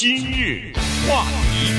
今日话题，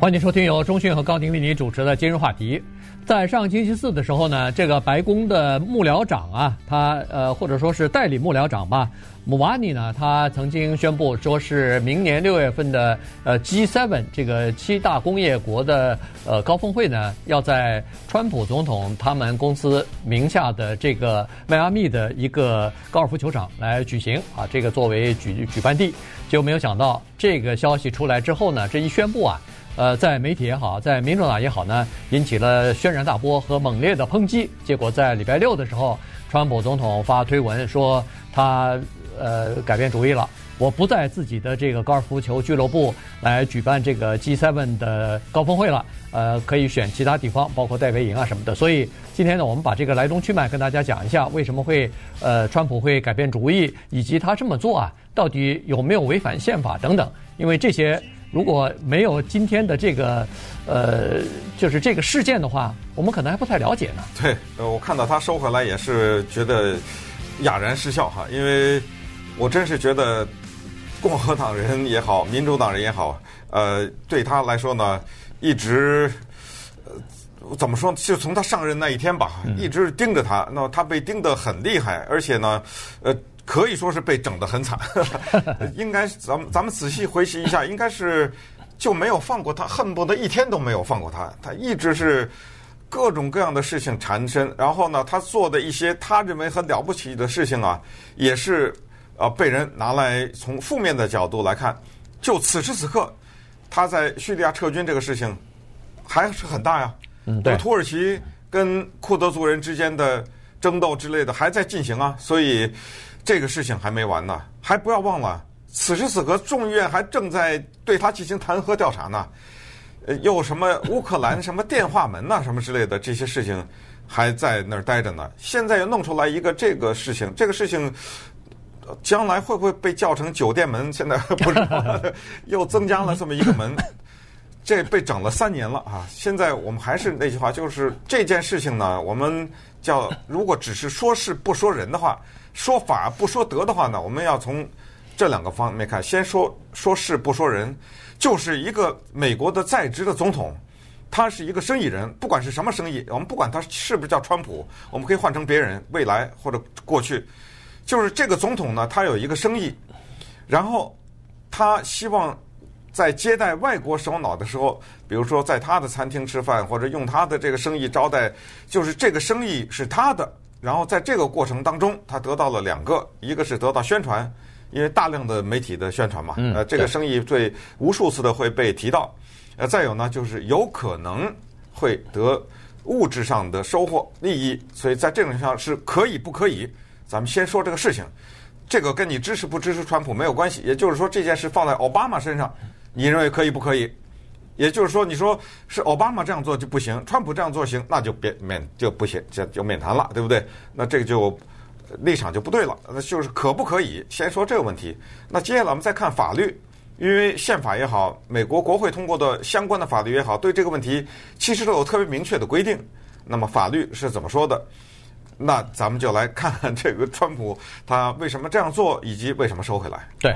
欢迎收听由中讯和高宁为你主持的今日话题。在上星期四的时候呢，这个白宫的幕僚长啊，他呃或者说是代理幕僚长吧，姆瓦尼呢，他曾经宣布说是明年六月份的呃 G7 这个七大工业国的呃高峰会呢，要在川普总统他们公司名下的这个迈阿密的一个高尔夫球场来举行啊，这个作为举举办地，就没有想到这个消息出来之后呢，这一宣布啊。呃，在媒体也好，在民主党也好呢，引起了轩然大波和猛烈的抨击。结果在礼拜六的时候，川普总统发推文说他呃改变主意了，我不在自己的这个高尔夫球俱乐部来举办这个 G7 的高峰会了，呃，可以选其他地方，包括戴维营啊什么的。所以今天呢，我们把这个来龙去脉跟大家讲一下，为什么会呃川普会改变主意，以及他这么做啊，到底有没有违反宪法等等，因为这些。如果没有今天的这个，呃，就是这个事件的话，我们可能还不太了解呢。对，呃，我看到他收回来也是觉得哑然失笑哈，因为我真是觉得共和党人也好，民主党人也好，呃，对他来说呢，一直呃怎么说，就从他上任那一天吧，一直盯着他，那他被盯得很厉害，而且呢，呃。可以说是被整得很惨，应该咱们咱们仔细回忆一下，应该是就没有放过他，恨不得一天都没有放过他。他一直是各种各样的事情缠身，然后呢，他做的一些他认为很了不起的事情啊，也是呃被人拿来从负面的角度来看。就此时此刻，他在叙利亚撤军这个事情还是很大呀。嗯，对。土耳其跟库德族人之间的争斗之类的还在进行啊，所以。这个事情还没完呢，还不要忘了，此时此刻众议院还正在对他进行弹劾调查呢。呃，又什么乌克兰什么电话门呐，什么之类的这些事情还在那儿待着呢。现在又弄出来一个这个事情，这个事情将来会不会被叫成酒店门？现在不知道，又增加了这么一个门，这被整了三年了啊！现在我们还是那句话，就是这件事情呢，我们叫如果只是说事不说人的话。说法不说德的话呢，我们要从这两个方面看。先说说事不说人，就是一个美国的在职的总统，他是一个生意人，不管是什么生意，我们不管他是不是叫川普，我们可以换成别人，未来或者过去，就是这个总统呢，他有一个生意，然后他希望在接待外国首脑的时候，比如说在他的餐厅吃饭，或者用他的这个生意招待，就是这个生意是他的。然后在这个过程当中，他得到了两个，一个是得到宣传，因为大量的媒体的宣传嘛，呃，这个生意最无数次的会被提到，呃，再有呢就是有可能会得物质上的收获利益，所以在这种上是可以不可以？咱们先说这个事情，这个跟你支持不支持川普没有关系，也就是说这件事放在奥巴马身上，你认为可以不可以？也就是说，你说是奥巴马这样做就不行，川普这样做行，那就别免就不行，就就免谈了，对不对？那这个就立场就不对了。那就是可不可以？先说这个问题。那接下来我们再看法律，因为宪法也好，美国国会通过的相关的法律也好，对这个问题其实都有特别明确的规定。那么法律是怎么说的？那咱们就来看看这个川普他为什么这样做，以及为什么收回来。对。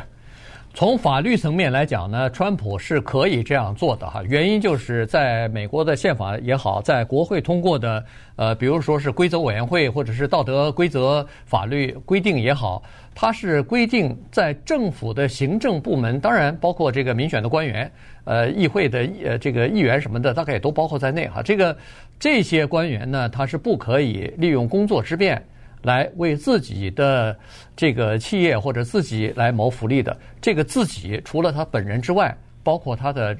从法律层面来讲呢，川普是可以这样做的哈。原因就是在美国的宪法也好，在国会通过的呃，比如说是规则委员会或者是道德规则法律规定也好，它是规定在政府的行政部门，当然包括这个民选的官员，呃，议会的呃这个议员什么的，大概也都包括在内哈。这个这些官员呢，他是不可以利用工作之便。来为自己的这个企业或者自己来谋福利的，这个自己除了他本人之外，包括他的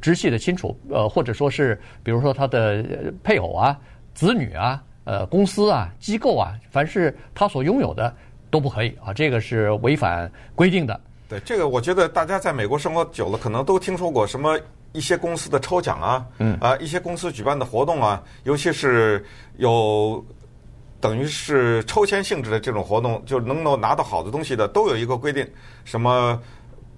直系的亲属，呃，或者说是比如说他的配偶啊、子女啊、呃、公司啊、机构啊，凡是他所拥有的都不可以啊，这个是违反规定的。对，这个我觉得大家在美国生活久了，可能都听说过什么一些公司的抽奖啊，嗯啊，一些公司举办的活动啊，尤其是有。等于是抽签性质的这种活动，就能够拿到好的东西的，都有一个规定，什么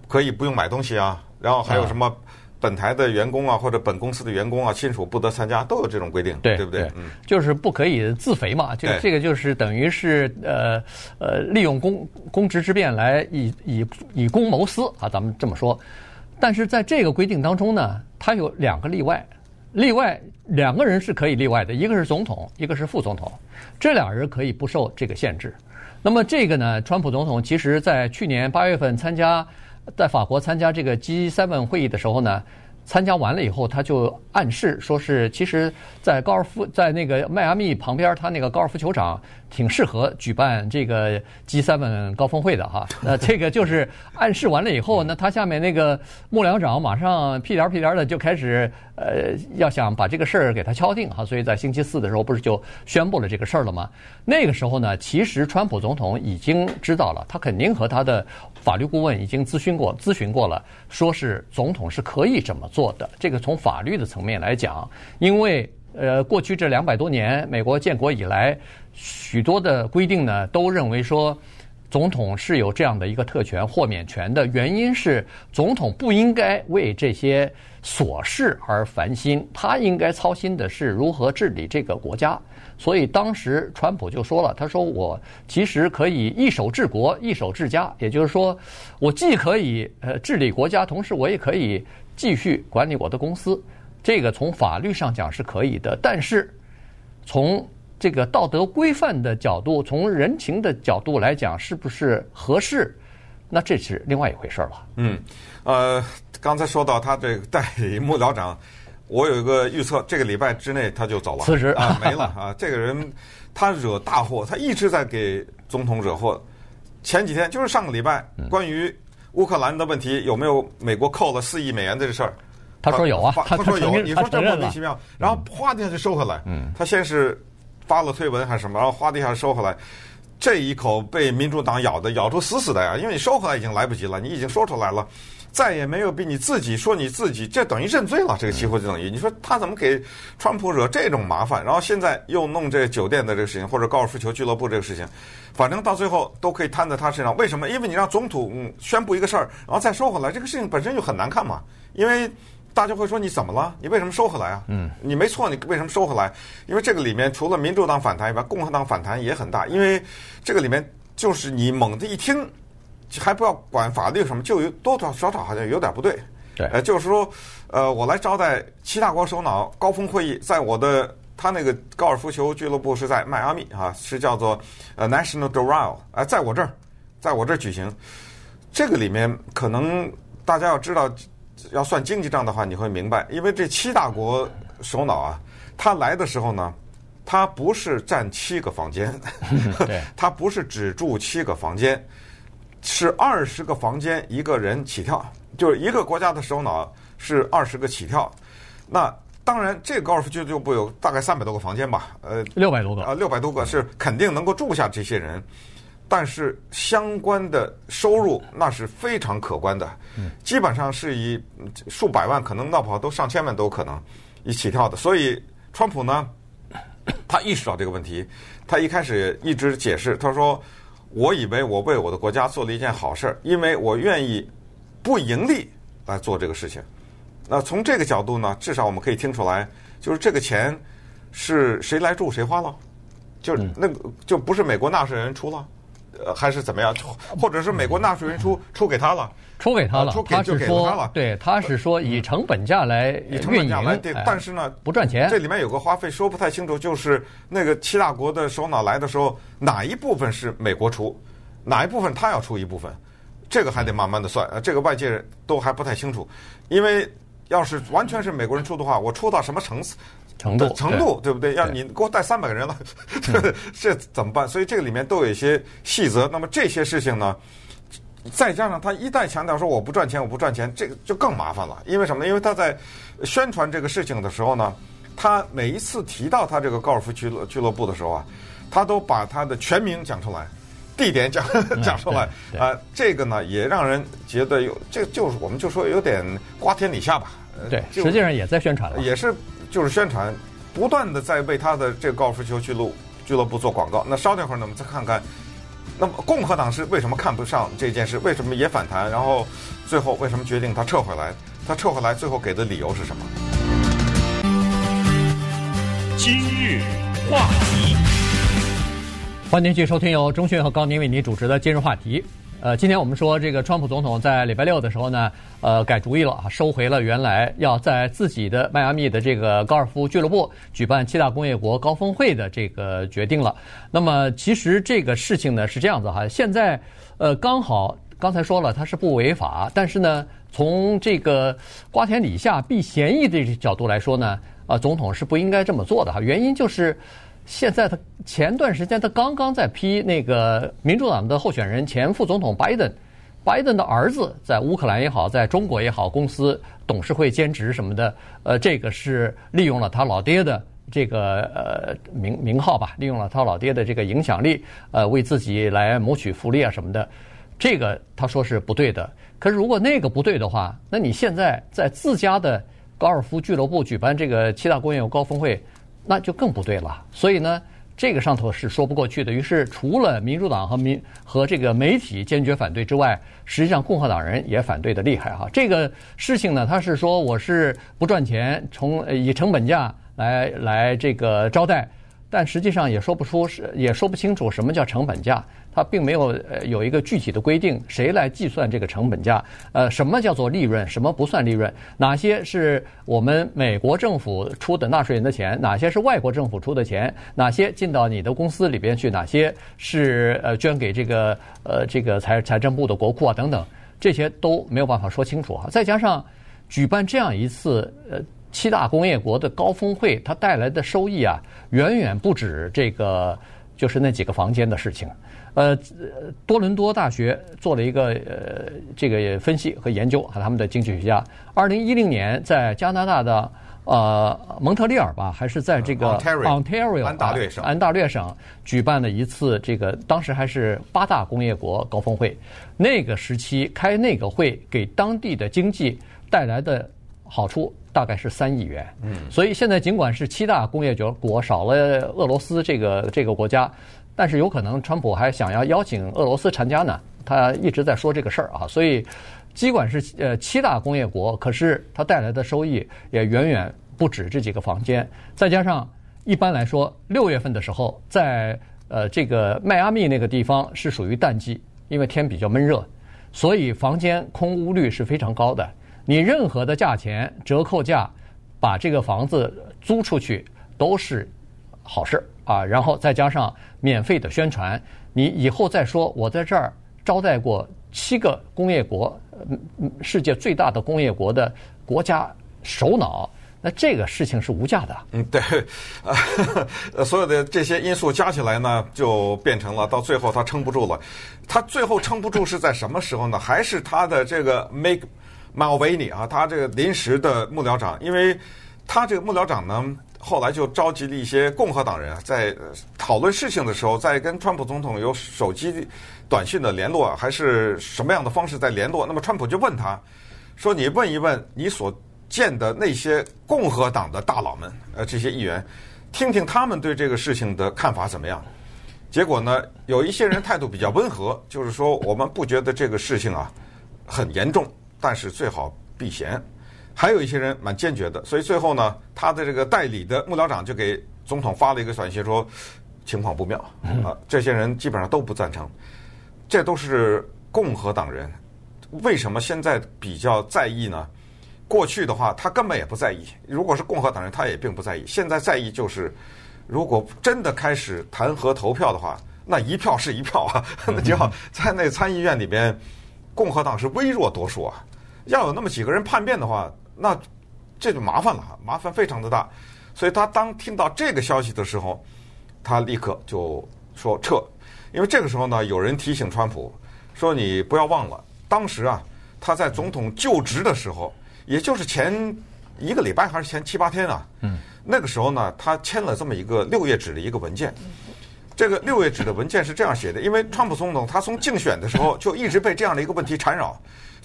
可以不用买东西啊，然后还有什么本台的员工啊，或者本公司的员工啊，亲属不得参加，都有这种规定，对对不对？嗯，就是不可以自肥嘛，就这个就是等于是呃呃，利用公公职之便来以以以公谋私啊，咱们这么说。但是在这个规定当中呢，它有两个例外，例外两个人是可以例外的，一个是总统，一个是副总统，这俩人可以不受这个限制。那么这个呢，川普总统其实在去年八月份参加。在法国参加这个 G7 会议的时候呢，参加完了以后，他就暗示说是，其实，在高尔夫在那个迈阿密旁边，他那个高尔夫球场挺适合举办这个 G7 高峰会的哈。那这个就是暗示完了以后，那他下面那个幕僚长马上屁颠屁颠的就开始呃，要想把这个事儿给他敲定哈。所以在星期四的时候，不是就宣布了这个事儿了吗？那个时候呢，其实川普总统已经知道了，他肯定和他的法律顾问已经咨询过，咨询过了，说是总统是可以这么做的。这个从法律的层面来讲，因为呃，过去这两百多年，美国建国以来，许多的规定呢，都认为说，总统是有这样的一个特权豁免权的。原因是，总统不应该为这些琐事而烦心，他应该操心的是如何治理这个国家。所以当时川普就说了，他说我其实可以一手治国，一手治家，也就是说，我既可以呃治理国家，同时我也可以继续管理我的公司。这个从法律上讲是可以的，但是从这个道德规范的角度，从人情的角度来讲，是不是合适？那这是另外一回事了。嗯，呃，刚才说到他这个代理幕僚长。我有一个预测，这个礼拜之内他就走了，辞职啊，没了 啊！这个人他惹大祸，他一直在给总统惹祸。前几天就是上个礼拜，关于乌克兰的问题，有没有美国扣了四亿美元的这事儿？他说有啊，他说有。你说这莫名其妙，然后哗的一下就收回来。嗯，他先是发了推文还是什么，然后哗的一下收回来。这一口被民主党咬的咬住死死的呀，因为你收回来已经来不及了，你已经说出来了。再也没有比你自己说你自己，这等于认罪了。这个几乎就等于你说他怎么给川普惹这种麻烦，然后现在又弄这酒店的这个事情，或者高尔夫球俱乐部这个事情，反正到最后都可以摊在他身上。为什么？因为你让总统宣布一个事儿，然后再收回来，这个事情本身就很难看嘛。因为大家会说你怎么了？你为什么收回来啊？嗯，你没错，你为什么收回来？因为这个里面除了民主党反弹以外，共和党反弹也很大。因为这个里面就是你猛地一听。还不要管法律什么，就有多多少少好像有点不对。对，呃，就是说，呃，我来招待七大国首脑高峰会议，在我的他那个高尔夫球俱乐部是在迈阿密啊，是叫做呃 National Doral，哎，在我这儿，在我这儿举行。这个里面可能大家要知道，要算经济账的话，你会明白，因为这七大国首脑啊，他来的时候呢，他不是占七个房间，对，他不是只住七个房间。是二十个房间一个人起跳，就是一个国家的首脑是二十个起跳。那当然，这个高尔夫球俱乐部有大概三百多个房间吧，呃，六百多个啊，六百多个是肯定能够住下这些人，但是相关的收入那是非常可观的，基本上是以数百万，可能闹不好都上千万都可能一起跳的。所以，川普呢，他意识到这个问题，他一开始一直解释，他说。我以为我为我的国家做了一件好事，因为我愿意不盈利来做这个事情。那从这个角度呢，至少我们可以听出来，就是这个钱是谁来住谁花了，就是那个就不是美国纳税人出了，呃，还是怎么样？或者是美国纳税人出出给他了。出给他了，出给就给他了，对，他是说以成本价来以成本价来，对，但是呢不赚钱。这里面有个花费说不太清楚，就是那个七大国的首脑来的时候，哪一部分是美国出，哪一部分他要出一部分，这个还得慢慢的算。呃，这个外界都还不太清楚，因为要是完全是美国人出的话，我出到什么层次程度程度，对不对？要你给我带三百个人了，这怎么办？所以这个里面都有一些细则。那么这些事情呢？再加上他一旦强调说我不赚钱，我不赚钱，这个就更麻烦了。因为什么呢？因为他在宣传这个事情的时候呢，他每一次提到他这个高尔夫俱乐俱乐部的时候啊，他都把他的全名讲出来，地点讲讲出来啊。这个呢也让人觉得有这就是我们就说有点瓜天李下吧。对，实际上也在宣传了，也是就是宣传，不断的在为他的这个高尔夫球俱乐俱乐部做广告。那稍等会儿呢，我们再看看。那么共和党是为什么看不上这件事？为什么也反弹？然后最后为什么决定他撤回来？他撤回来最后给的理由是什么？今日话题，欢迎继续收听由钟迅和高宁为您主持的今日话题。呃，今天我们说这个川普总统在礼拜六的时候呢，呃，改主意了啊，收回了原来要在自己的迈阿密的这个高尔夫俱乐部举办七大工业国高峰会的这个决定了。那么，其实这个事情呢是这样子哈，现在呃刚好刚才说了它是不违法，但是呢，从这个瓜田李下避嫌疑的角度来说呢，啊，总统是不应该这么做的哈，原因就是。现在他前段时间他刚刚在批那个民主党的候选人前副总统拜登，拜登的儿子在乌克兰也好，在中国也好，公司董事会兼职什么的，呃，这个是利用了他老爹的这个呃名名号吧，利用了他老爹的这个影响力，呃，为自己来谋取福利啊什么的，这个他说是不对的。可是如果那个不对的话，那你现在在自家的高尔夫俱乐部举办这个七大工业国高峰会。那就更不对了，所以呢，这个上头是说不过去的。于是，除了民主党和民和这个媒体坚决反对之外，实际上共和党人也反对的厉害哈。这个事情呢，他是说我是不赚钱，从以成本价来来这个招待，但实际上也说不出是也说不清楚什么叫成本价。它并没有呃有一个具体的规定，谁来计算这个成本价？呃，什么叫做利润？什么不算利润？哪些是我们美国政府出的纳税人的钱？哪些是外国政府出的钱？哪些进到你的公司里边去？哪些是呃捐给这个呃这个财财政部的国库啊？等等，这些都没有办法说清楚啊。再加上举办这样一次呃七大工业国的高峰会，它带来的收益啊，远远不止这个就是那几个房间的事情。呃，多伦多大学做了一个呃这个分析和研究，和他们的经济学家，二零一零年在加拿大的呃蒙特利尔吧，还是在这个 Ontario 安大略省安大略省举办了一次这个当时还是八大工业国高峰会，那个时期开那个会给当地的经济带来的好处大概是三亿元。嗯，所以现在尽管是七大工业国少了俄罗斯这个这个国家。但是有可能，川普还想要邀请俄罗斯参加呢。他一直在说这个事儿啊，所以尽管是呃七大工业国，可是它带来的收益也远远不止这几个房间。再加上一般来说，六月份的时候，在呃这个迈阿密那个地方是属于淡季，因为天比较闷热，所以房间空屋率是非常高的。你任何的价钱折扣价，把这个房子租出去都是好事。啊，然后再加上免费的宣传，你以后再说我在这儿招待过七个工业国，世界最大的工业国的国家首脑，那这个事情是无价的。嗯，对，呃，所有的这些因素加起来呢，就变成了到最后他撑不住了。他最后撑不住是在什么时候呢？还是他的这个 make Mick Mulvaney 啊，他这个临时的幕僚长，因为他这个幕僚长呢。后来就召集了一些共和党人，在讨论事情的时候，在跟川普总统有手机短信的联络，还是什么样的方式在联络？那么川普就问他，说：“你问一问你所见的那些共和党的大佬们，呃，这些议员，听听他们对这个事情的看法怎么样？”结果呢，有一些人态度比较温和，就是说我们不觉得这个事情啊很严重，但是最好避嫌。还有一些人蛮坚决的，所以最后呢，他的这个代理的幕僚长就给总统发了一个短信说，情况不妙啊。这些人基本上都不赞成，这都是共和党人。为什么现在比较在意呢？过去的话，他根本也不在意。如果是共和党人，他也并不在意。现在在意就是，如果真的开始弹劾投票的话，那一票是一票啊，那就要在那参议院里边，共和党是微弱多数啊。要有那么几个人叛变的话。那这就麻烦了哈，麻烦非常的大，所以他当听到这个消息的时候，他立刻就说撤，因为这个时候呢，有人提醒川普说：“你不要忘了，当时啊，他在总统就职的时候，也就是前一个礼拜还是前七八天啊，嗯，那个时候呢，他签了这么一个六页纸的一个文件，这个六页纸的文件是这样写的，因为川普总统他从竞选的时候就一直被这样的一个问题缠绕。”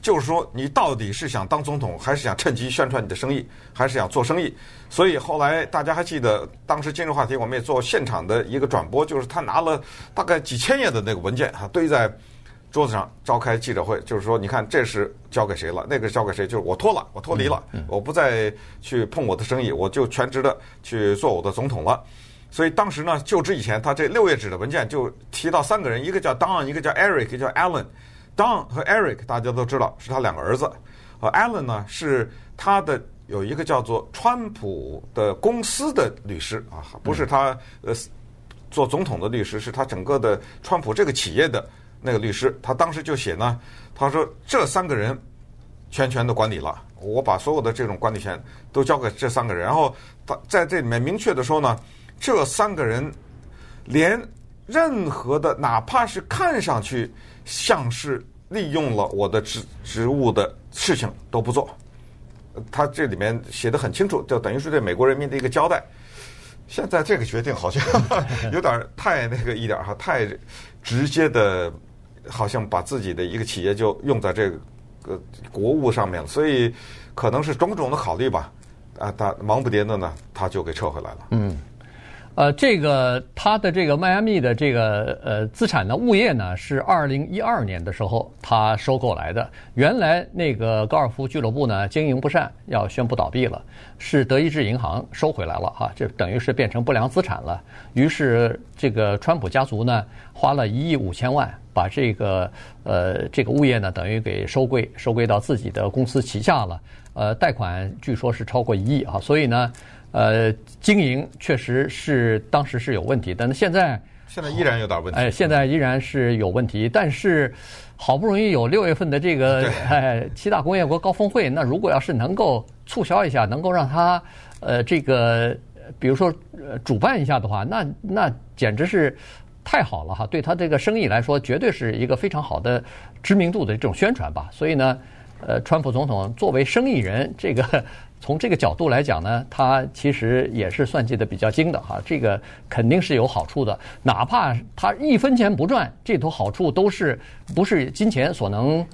就是说，你到底是想当总统，还是想趁机宣传你的生意，还是想做生意？所以后来大家还记得，当时今日话题我们也做现场的一个转播，就是他拿了大概几千页的那个文件哈，堆在桌子上召开记者会，就是说，你看，这是交给谁了，那个交给谁，就是我脱了，我脱离了，我不再去碰我的生意，我就全职的去做我的总统了。所以当时呢，就职以前，他这六页纸的文件就提到三个人，一个叫 Don，一个叫 Eric，一个叫 Alan。Don 和 Eric 大家都知道是他两个儿子，呃，Allen 呢是他的有一个叫做川普的公司的律师啊，不是他呃做总统的律师，是他整个的川普这个企业的那个律师。他当时就写呢，他说这三个人全权的管理了，我把所有的这种管理权都交给这三个人。然后他在这里面明确的说呢，这三个人连任何的哪怕是看上去。像是利用了我的职职务的事情都不做，他这里面写的很清楚，就等于是对美国人民的一个交代。现在这个决定好像 有点太那个一点哈，太直接的，好像把自己的一个企业就用在这个国务上面了，所以可能是种种的考虑吧。啊，他忙不迭的呢，他就给撤回来了。嗯。呃，这个他的这个迈阿密的这个呃资产呢，物业呢是二零一二年的时候他收购来的。原来那个高尔夫俱乐部呢经营不善，要宣布倒闭了，是德意志银行收回来了哈，这等于是变成不良资产了。于是这个川普家族呢花了一亿五千万把这个呃这个物业呢等于给收归收归到自己的公司旗下了。呃，贷款据说是超过一亿啊，所以呢。呃，经营确实是当时是有问题，但是现在现在依然有点问题。哎，现在依然是有问题，但是好不容易有六月份的这个哎七大工业国高峰会，那如果要是能够促销一下，能够让他呃这个比如说主办一下的话，那那简直是太好了哈！对他这个生意来说，绝对是一个非常好的知名度的这种宣传吧。所以呢，呃，川普总统作为生意人，这个。从这个角度来讲呢，他其实也是算计的比较精的哈，这个肯定是有好处的，哪怕他一分钱不赚，这头好处都是不是金钱所能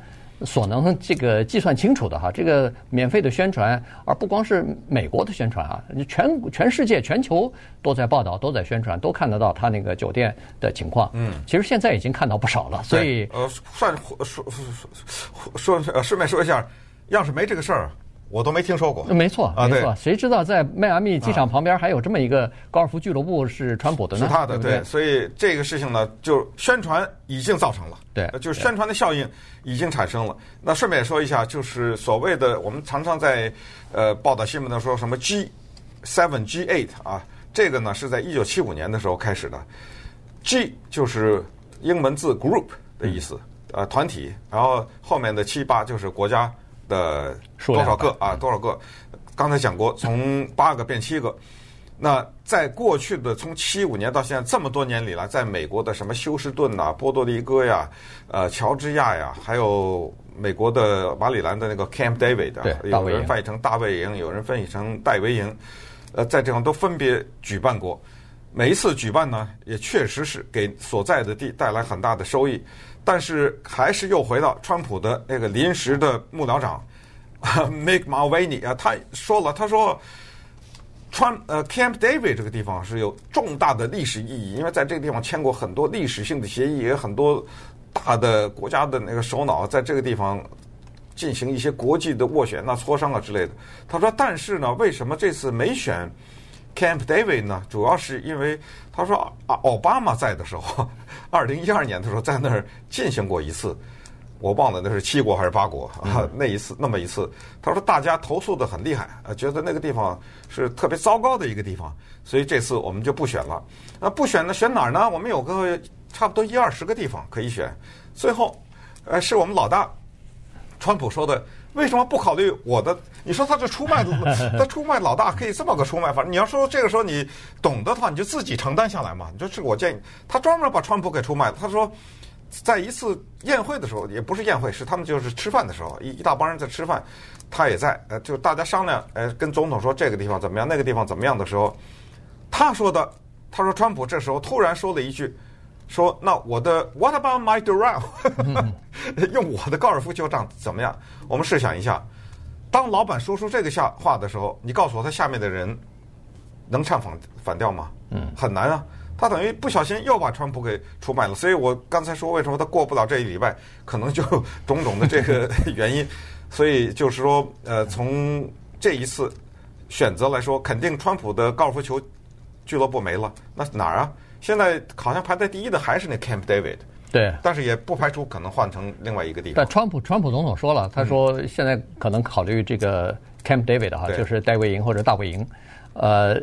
所能这个计算清楚的哈。这个免费的宣传，而不光是美国的宣传啊，全全世界全球都在报道，都在宣传，都看得到他那个酒店的情况。嗯，其实现在已经看到不少了，所以呃，算说说说呃，顺便说一下，要是没这个事儿。我都没听说过。没错啊，没错。谁知道在迈阿密机场旁边还有这么一个高尔夫俱乐部是川普的呢？是他的，对，对。所以这个事情呢，就宣传已经造成了，对，就是宣传的效应已经产生了。那顺便说一下，就是所谓的我们常常在呃报道新闻的时候，什么 G seven G eight 啊，这个呢是在一九七五年的时候开始的。G 就是英文字 group 的意思，呃，团体，然后后面的七八就是国家。的多少个啊？多少个？刚才讲过，从八个变七个。那在过去的从七五年到现在这么多年里来，在美国的什么休斯顿呐、波多黎各呀、呃乔治亚呀，还有美国的马里兰的那个 Camp David，有人翻译成大卫营，有人翻译成戴维营，呃，在这方都分别举办过。每一次举办呢，也确实是给所在的地带来很大的收益。但是还是又回到川普的那个临时的幕僚长，Mick Mulvaney 啊，他说了，他说，川呃 Camp David 这个地方是有重大的历史意义，因为在这个地方签过很多历史性的协议，也很多大的国家的那个首脑在这个地方进行一些国际的斡旋、那磋商啊之类的。他说，但是呢，为什么这次没选 Camp David 呢？主要是因为他说啊，奥巴马在的时候。二零一二年的时候，在那儿进行过一次，我忘了那是七国还是八国啊？那一次那么一次，他说大家投诉的很厉害，啊，觉得那个地方是特别糟糕的一个地方，所以这次我们就不选了。那不选呢？选哪儿呢？我们有个差不多一二十个地方可以选。最后，呃，是我们老大川普说的，为什么不考虑我的？你说他这出卖，他出卖老大可以这么个出卖法？你要说这个时候你懂得的话，你就自己承担下来嘛。你说这个我建议，他专门把川普给出卖了。他说，在一次宴会的时候，也不是宴会，是他们就是吃饭的时候，一一大帮人在吃饭，他也在。呃，就大家商量，呃，跟总统说这个地方怎么样，那个地方怎么样的时候，他说的，他说川普这时候突然说了一句，说那我的 What about my Doral？用我的高尔夫球场怎么样？我们试想一下。当老板说出这个下话的时候，你告诉我他下面的人能唱反反调吗？嗯，很难啊。他等于不小心又把川普给出卖了。所以我刚才说，为什么他过不了这一礼拜，可能就种种的这个 原因。所以就是说，呃，从这一次选择来说，肯定川普的高尔夫球俱乐部没了。那哪儿啊？现在好像排在第一的还是那 Camp David。对，但是也不排除可能换成另外一个地方。但川普川普总统说了，他说现在可能考虑这个 Camp David 哈，就是戴维营或者大卫营，呃。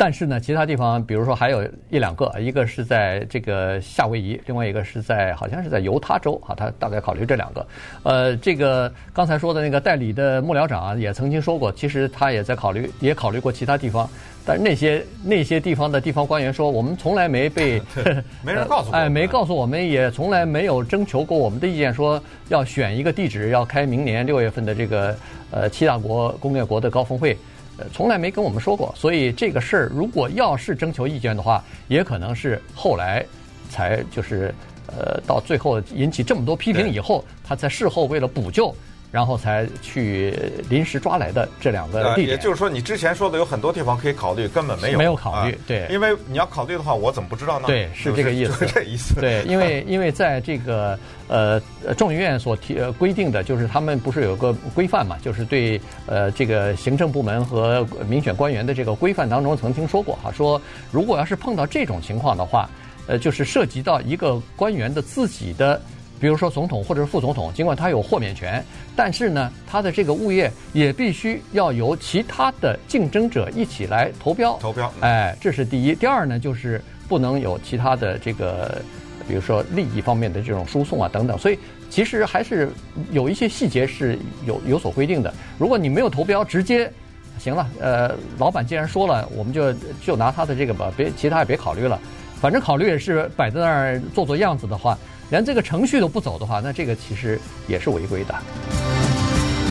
但是呢，其他地方，比如说还有一两个，一个是在这个夏威夷，另外一个是在好像是在犹他州啊，他大概考虑这两个。呃，这个刚才说的那个代理的幕僚长啊，也曾经说过，其实他也在考虑，也考虑过其他地方。但是那些那些地方的地方官员说，我们从来没被 没人 告诉过，哎，没告诉我们，也从来没有征求过我们的意见，说要选一个地址，要开明年六月份的这个呃七大国工业国的高峰会。呃，从来没跟我们说过，所以这个事儿如果要是征求意见的话，也可能是后来才就是，呃，到最后引起这么多批评以后，他在事后为了补救。然后才去临时抓来的这两个地点，也就是说，你之前说的有很多地方可以考虑，根本没有没有考虑，对，因为你要考虑的话，我怎么不知道呢？对，是这个意思，这意思。对，因为 因为在这个呃众议院所提呃规定的就是他们不是有个规范嘛，就是对呃这个行政部门和民选官员的这个规范当中曾经说过哈，说如果要是碰到这种情况的话，呃，就是涉及到一个官员的自己的。比如说总统或者是副总统，尽管他有豁免权，但是呢，他的这个物业也必须要由其他的竞争者一起来投标。投标，哎，这是第一。第二呢，就是不能有其他的这个，比如说利益方面的这种输送啊等等。所以其实还是有一些细节是有有所规定的。如果你没有投标，直接行了，呃，老板既然说了，我们就就拿他的这个吧，别其他也别考虑了，反正考虑也是摆在那儿做做样子的话。连这个程序都不走的话，那这个其实也是违规的。